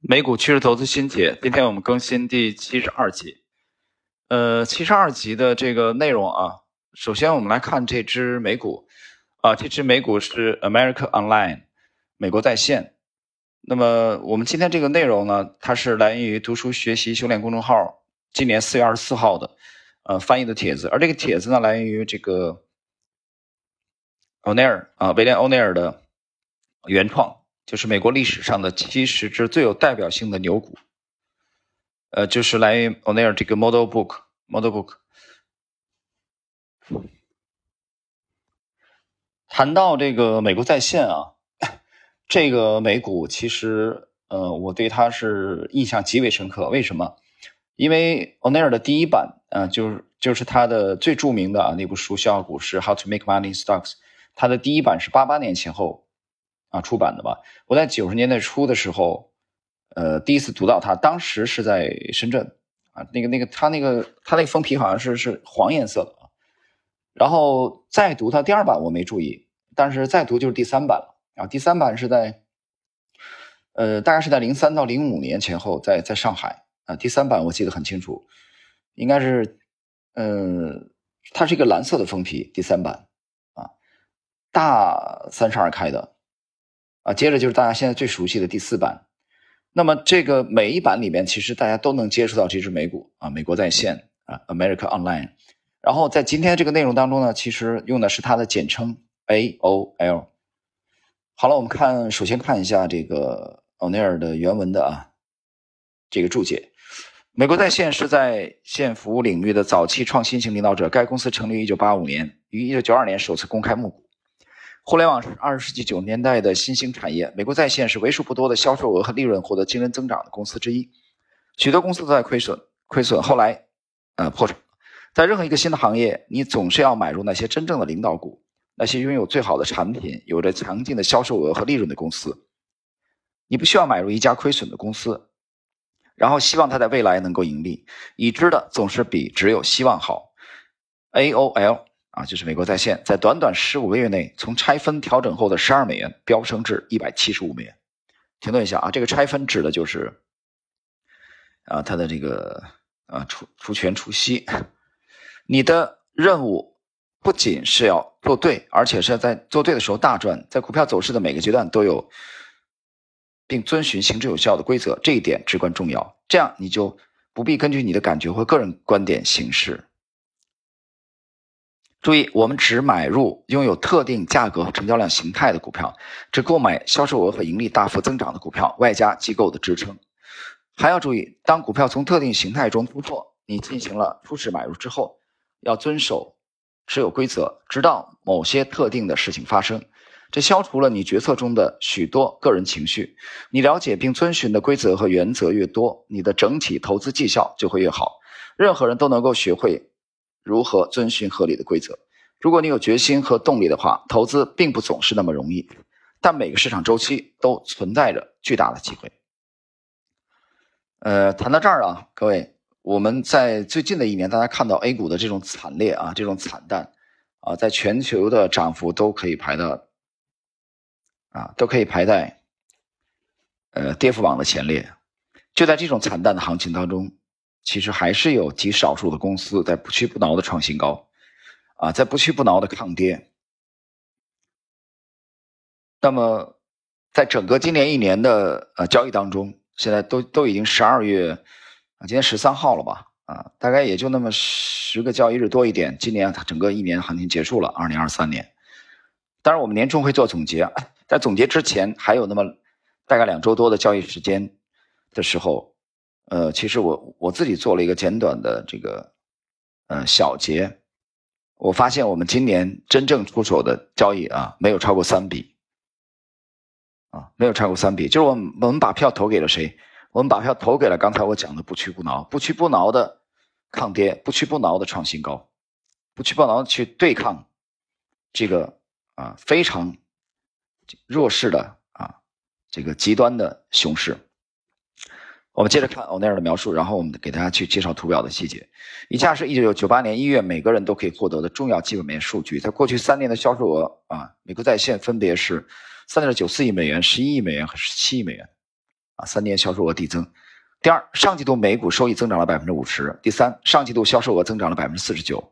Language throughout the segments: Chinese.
美股趋势投资新解，今天我们更新第七十二集。呃，七十二集的这个内容啊，首先我们来看这只美股啊，这只美股是 America Online，美国在线。那么我们今天这个内容呢，它是来源于读书学习修炼公众号今年四月二十四号的呃翻译的帖子，而这个帖子呢，来源于这个欧内尔啊，威廉欧内尔的原创。就是美国历史上的七十只最有代表性的牛股，呃，就是来源于 O'Neil 这个 Model Book Model Book。谈到这个美国在线啊，这个美股其实呃，我对它是印象极为深刻。为什么？因为 O'Neil 的第一版啊，就是就是他的最著名的啊那部书《笑傲股市》How to Make Money in Stocks，它的第一版是八八年前后。啊，出版的吧。我在九十年代初的时候，呃，第一次读到它，当时是在深圳啊。那个、那个，它那个、它那个封皮好像是是黄颜色的啊。然后再读它第二版，我没注意，但是再读就是第三版了啊。第三版是在，呃，大概是在零三到零五年前后，在在上海啊。第三版我记得很清楚，应该是，嗯，它是一个蓝色的封皮，第三版啊，大三十二开的。啊，接着就是大家现在最熟悉的第四版。那么这个每一版里面，其实大家都能接触到这只美股啊，美国在线啊，America Online。然后在今天这个内容当中呢，其实用的是它的简称 AOL。好了，我们看，首先看一下这个奥尼尔的原文的啊，这个注解。美国在线是在线服务领域的早期创新型领导者。该公司成立于1985年，于1992年首次公开募股。互联网是二十世纪九十年代的新兴产业。美国在线是为数不多的销售额和利润获得惊人增长的公司之一。许多公司都在亏损，亏损后来，呃，破产。在任何一个新的行业，你总是要买入那些真正的领导股，那些拥有最好的产品、有着强劲的销售额和利润的公司。你不需要买入一家亏损的公司，然后希望它在未来能够盈利。已知的总是比只有希望好。AOL。啊，就是美国在线，在短短十五个月内，从拆分调整后的十二美元飙升至一百七十五美元。停顿一下啊，这个拆分指的就是啊，它的这个啊除除权除息。你的任务不仅是要做对，而且是要在做对的时候大赚。在股票走势的每个阶段都有，并遵循行之有效的规则，这一点至关重要。这样你就不必根据你的感觉或个人观点行事。注意，我们只买入拥有特定价格和成交量形态的股票，只购买销售额和盈利大幅增长的股票，外加机构的支撑。还要注意，当股票从特定形态中突破，你进行了初始买入之后，要遵守持有规则，直到某些特定的事情发生。这消除了你决策中的许多个人情绪。你了解并遵循的规则和原则越多，你的整体投资绩效就会越好。任何人都能够学会。如何遵循合理的规则？如果你有决心和动力的话，投资并不总是那么容易，但每个市场周期都存在着巨大的机会。呃，谈到这儿啊，各位，我们在最近的一年，大家看到 A 股的这种惨烈啊，这种惨淡啊，在全球的涨幅都可以排到啊，都可以排在呃跌幅榜的前列。就在这种惨淡的行情当中。其实还是有极少数的公司在不屈不挠的创新高，啊，在不屈不挠的抗跌。那么，在整个今年一年的呃交易当中，现在都都已经十二月啊，今天十三号了吧？啊，大概也就那么十个交易日多一点。今年它整个一年行情结束了，二零二三年。当然，我们年终会做总结，在总结之前还有那么大概两周多的交易时间的时候。呃，其实我我自己做了一个简短的这个呃小结，我发现我们今年真正出手的交易啊，没有超过三笔，啊，没有超过三笔，就是我们我们把票投给了谁？我们把票投给了刚才我讲的不屈不挠、不屈不挠的抗跌、不屈不挠的创新高、不屈不挠去对抗这个啊非常弱势的啊这个极端的熊市。我们接着看欧内尔的描述，然后我们给大家去介绍图表的细节。以下是一九九八年一月每个人都可以获得的重要基本面数据。在过去三年的销售额啊，美国在线分别是三点九四亿美元、十一亿美元和十七亿美元。啊，三年销售额递增。第二，上季度每股收益增长了百分之五十。第三，上季度销售额增长了百分之四十九。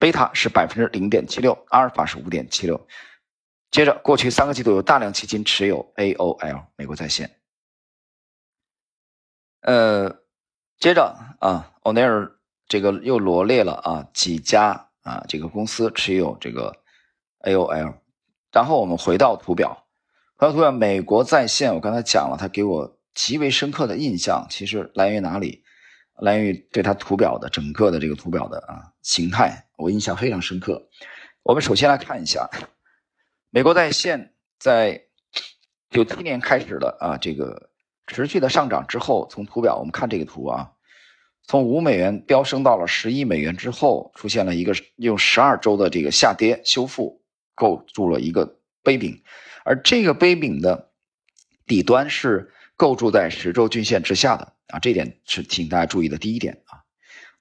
贝塔是百分之零点七六，阿尔法是五点七六。接着，过去三个季度有大量基金持有 AOL 美国在线。呃，接着啊，欧奈尔这个又罗列了啊几家啊这个公司持有这个 AOL。然后我们回到图表，回到图表，美国在线，我刚才讲了，它给我。极为深刻的印象，其实来源于哪里？来源于对它图表的整个的这个图表的啊形态，我印象非常深刻。我们首先来看一下，美国在线在九七年开始的啊这个持续的上涨之后，从图表我们看这个图啊，从五美元飙升到了十一美元之后，出现了一个用十二周的这个下跌修复，构筑了一个杯柄，而这个杯柄的底端是。构筑在十周均线之下的啊，这点是请大家注意的第一点啊。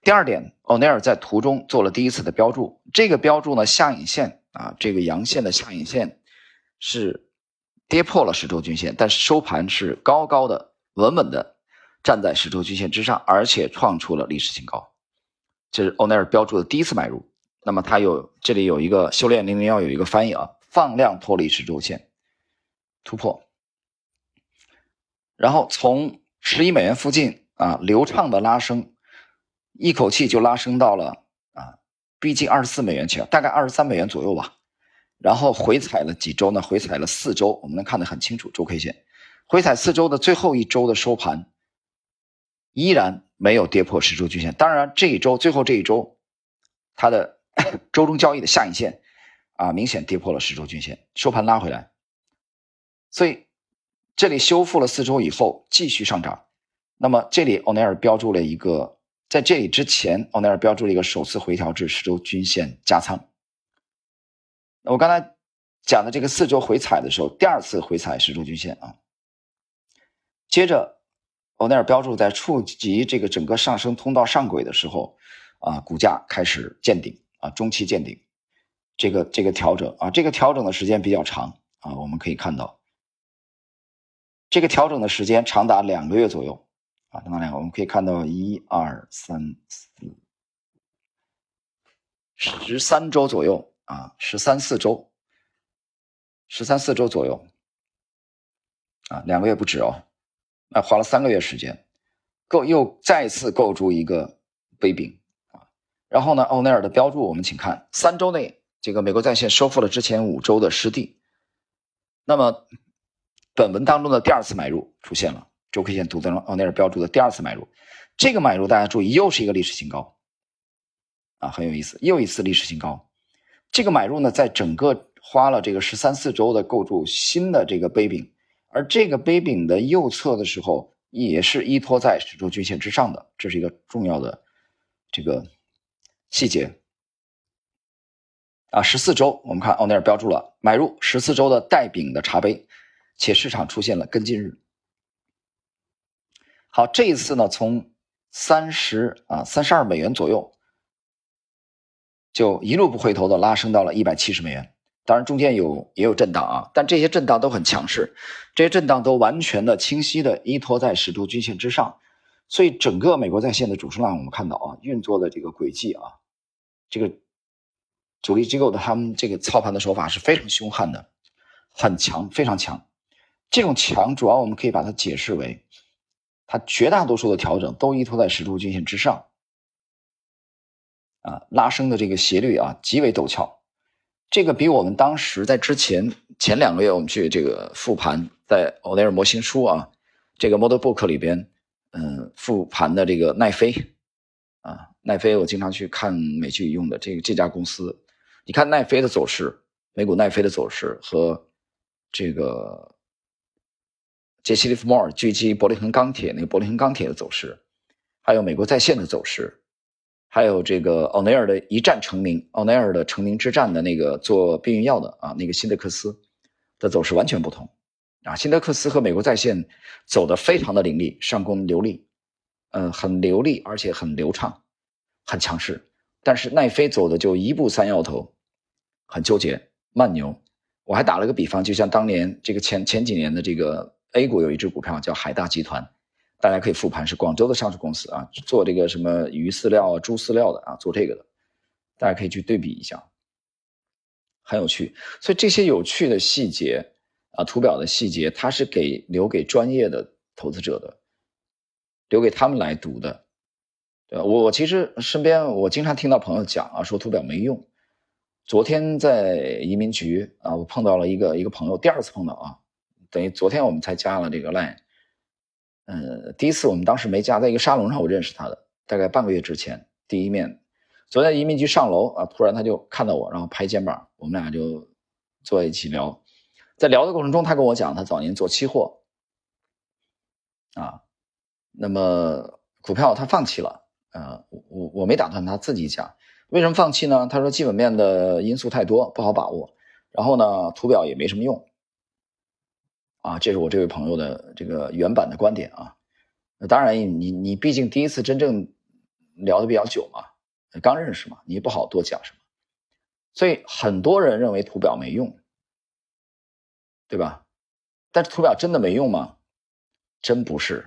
第二点，欧奈尔在图中做了第一次的标注，这个标注呢，下影线啊，这个阳线的下影线是跌破了十周均线，但是收盘是高高的、稳稳的站在十周均线之上，而且创出了历史新高。这是欧奈尔标注的第一次买入。那么它有这里有一个修炼零零幺有一个翻译啊，放量脱离十周线突破。然后从十一美元附近啊，流畅的拉升，一口气就拉升到了啊，逼近二十四美元去了，大概二十三美元左右吧。然后回踩了几周呢？回踩了四周，我们能看得很清楚周 K 线，回踩四周的最后一周的收盘，依然没有跌破十周均线。当然，这一周最后这一周，它的 周中交易的下影线啊，明显跌破了十周均线，收盘拉回来，所以。这里修复了四周以后继续上涨，那么这里欧奈尔标注了一个，在这里之前欧奈尔标注了一个首次回调至十周均线加仓。我刚才讲的这个四周回踩的时候，第二次回踩十周均线啊，接着欧奈尔标注在触及这个整个上升通道上轨的时候啊，股价开始见顶啊，中期见顶，这个这个调整啊，这个调整的时间比较长啊，我们可以看到。这个调整的时间长达两个月左右，啊，长达两个，我们可以看到一二三四十三周左右啊，十三四周，十三四周左右，啊，两个月不止哦，那花了三个月时间，构又再次构筑一个杯柄啊，然后呢，欧奈尔的标注我们请看，三周内这个美国在线收复了之前五周的失地，那么。本文当中的第二次买入出现了，周 K 线图当中奥内尔标注的第二次买入，这个买入大家注意，又是一个历史新高，啊，很有意思，又一次历史新高。这个买入呢，在整个花了这个十三四周的构筑新的这个杯柄，而这个杯柄的右侧的时候也是依托在十周均线之上的，这是一个重要的这个细节。啊，十四周我们看奥尼尔标注了买入十四周的带柄的茶杯。且市场出现了跟进日。好，这一次呢，从三十啊三十二美元左右，就一路不回头的拉升到了一百七十美元。当然中间有也有震荡啊，但这些震荡都很强势，这些震荡都完全的清晰的依托在十周均线之上。所以整个美国在线的主升浪，我们看到啊，运作的这个轨迹啊，这个主力机构的他们这个操盘的手法是非常凶悍的，很强，非常强。这种强主要我们可以把它解释为，它绝大多数的调整都依托在十周均线之上，啊，拉升的这个斜率啊极为陡峭，这个比我们当时在之前前两个月我们去这个复盘，在欧莱尔模型书啊这个 Model Book 里边，嗯，复盘的这个奈飞，啊，奈飞我经常去看美剧用的这个这家公司，你看奈飞的走势，美股奈飞的走势和这个。杰西·利弗莫尔狙击伯利恒钢铁，那个伯利恒钢铁的走势，还有美国在线的走势，还有这个奥内尔的一战成名，奥内尔的成名之战的那个做避孕药的啊，那个辛德克斯的走势完全不同啊。辛德克斯和美国在线走的非常的凌厉，上攻流利，嗯，很流利，而且很流畅，很强势。但是奈飞走的就一步三摇头，很纠结，慢牛。我还打了个比方，就像当年这个前前几年的这个。A 股有一只股票叫海大集团，大家可以复盘，是广州的上市公司啊，做这个什么鱼饲料、猪饲料的啊，做这个的，大家可以去对比一下，很有趣。所以这些有趣的细节啊，图表的细节，它是给留给专业的投资者的，留给他们来读的。对吧？我我其实身边我经常听到朋友讲啊，说图表没用。昨天在移民局啊，我碰到了一个一个朋友，第二次碰到啊，等于昨天我们才加了这个 line。呃，第一次我们当时没加，在一个沙龙上我认识他的，大概半个月之前第一面。昨天移民局上楼啊，突然他就看到我，然后拍肩膀，我们俩就坐在一起聊。在聊的过程中，他跟我讲他早年做期货啊，那么股票他放弃了。啊，我我没打断他自己讲。为什么放弃呢？他说基本面的因素太多，不好把握。然后呢，图表也没什么用。啊，这是我这位朋友的这个原版的观点啊。当然，你你毕竟第一次真正聊的比较久嘛，刚认识嘛，你也不好多讲什么。所以很多人认为图表没用，对吧？但是图表真的没用吗？真不是。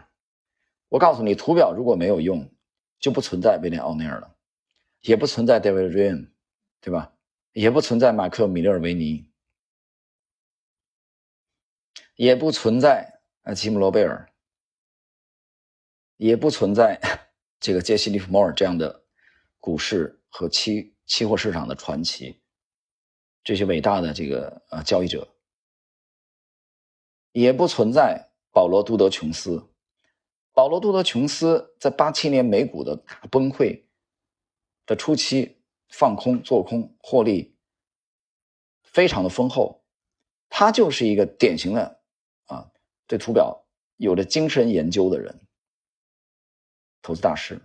我告诉你，图表如果没有用，就不存在威廉奥尼尔了。也不存在 David Ryan，对吧？也不存在马克米勒尔维尼，也不存在啊吉姆罗贝尔，也不存在这个杰西利弗莫尔这样的股市和期期货市场的传奇，这些伟大的这个呃交易者，也不存在保罗杜德琼斯。保罗杜德琼斯在八七年美股的大崩溃。的初期放空做空获利非常的丰厚，他就是一个典型的对图表有着精神研究的人，投资大师。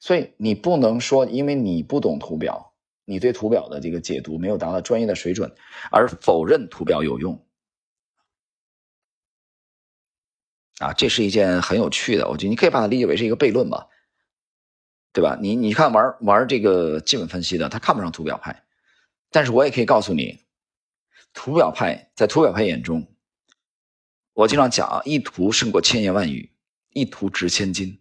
所以你不能说因为你不懂图表，你对图表的这个解读没有达到专业的水准，而否认图表有用。啊，这是一件很有趣的，我觉得你可以把它理解为是一个悖论吧。对吧？你你看玩玩这个基本分析的，他看不上图表派，但是我也可以告诉你，图表派在图表派眼中，我经常讲啊，一图胜过千言万语，一图值千金。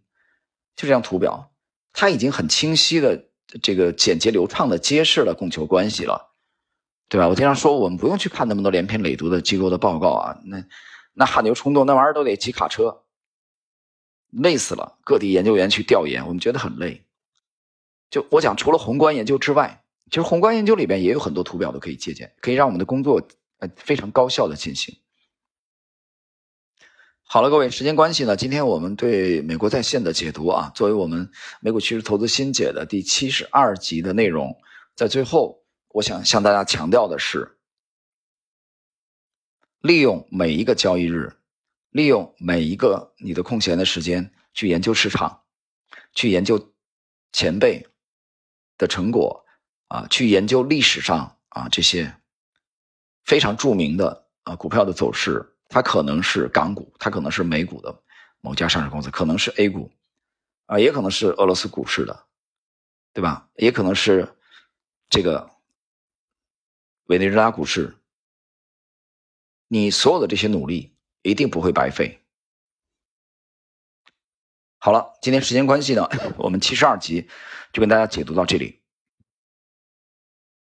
就这张图表，它已经很清晰的、这个简洁流畅的揭示了供求关系了，对吧？我经常说，我们不用去看那么多连篇累牍的机构的报告啊，那那汗牛充栋，那玩意儿都得骑卡车，累死了。各地研究员去调研，我们觉得很累。就我讲，除了宏观研究之外，其实宏观研究里边也有很多图表都可以借鉴，可以让我们的工作呃非常高效的进行。好了，各位，时间关系呢，今天我们对美国在线的解读啊，作为我们美股趋势投资新解的第七十二集的内容，在最后，我想向大家强调的是，利用每一个交易日，利用每一个你的空闲的时间去研究市场，去研究前辈。的成果啊，去研究历史上啊这些非常著名的啊股票的走势，它可能是港股，它可能是美股的某家上市公司，可能是 A 股啊，也可能是俄罗斯股市的，对吧？也可能是这个委内瑞拉股市。你所有的这些努力一定不会白费。好了，今天时间关系呢，我们七十二集就跟大家解读到这里。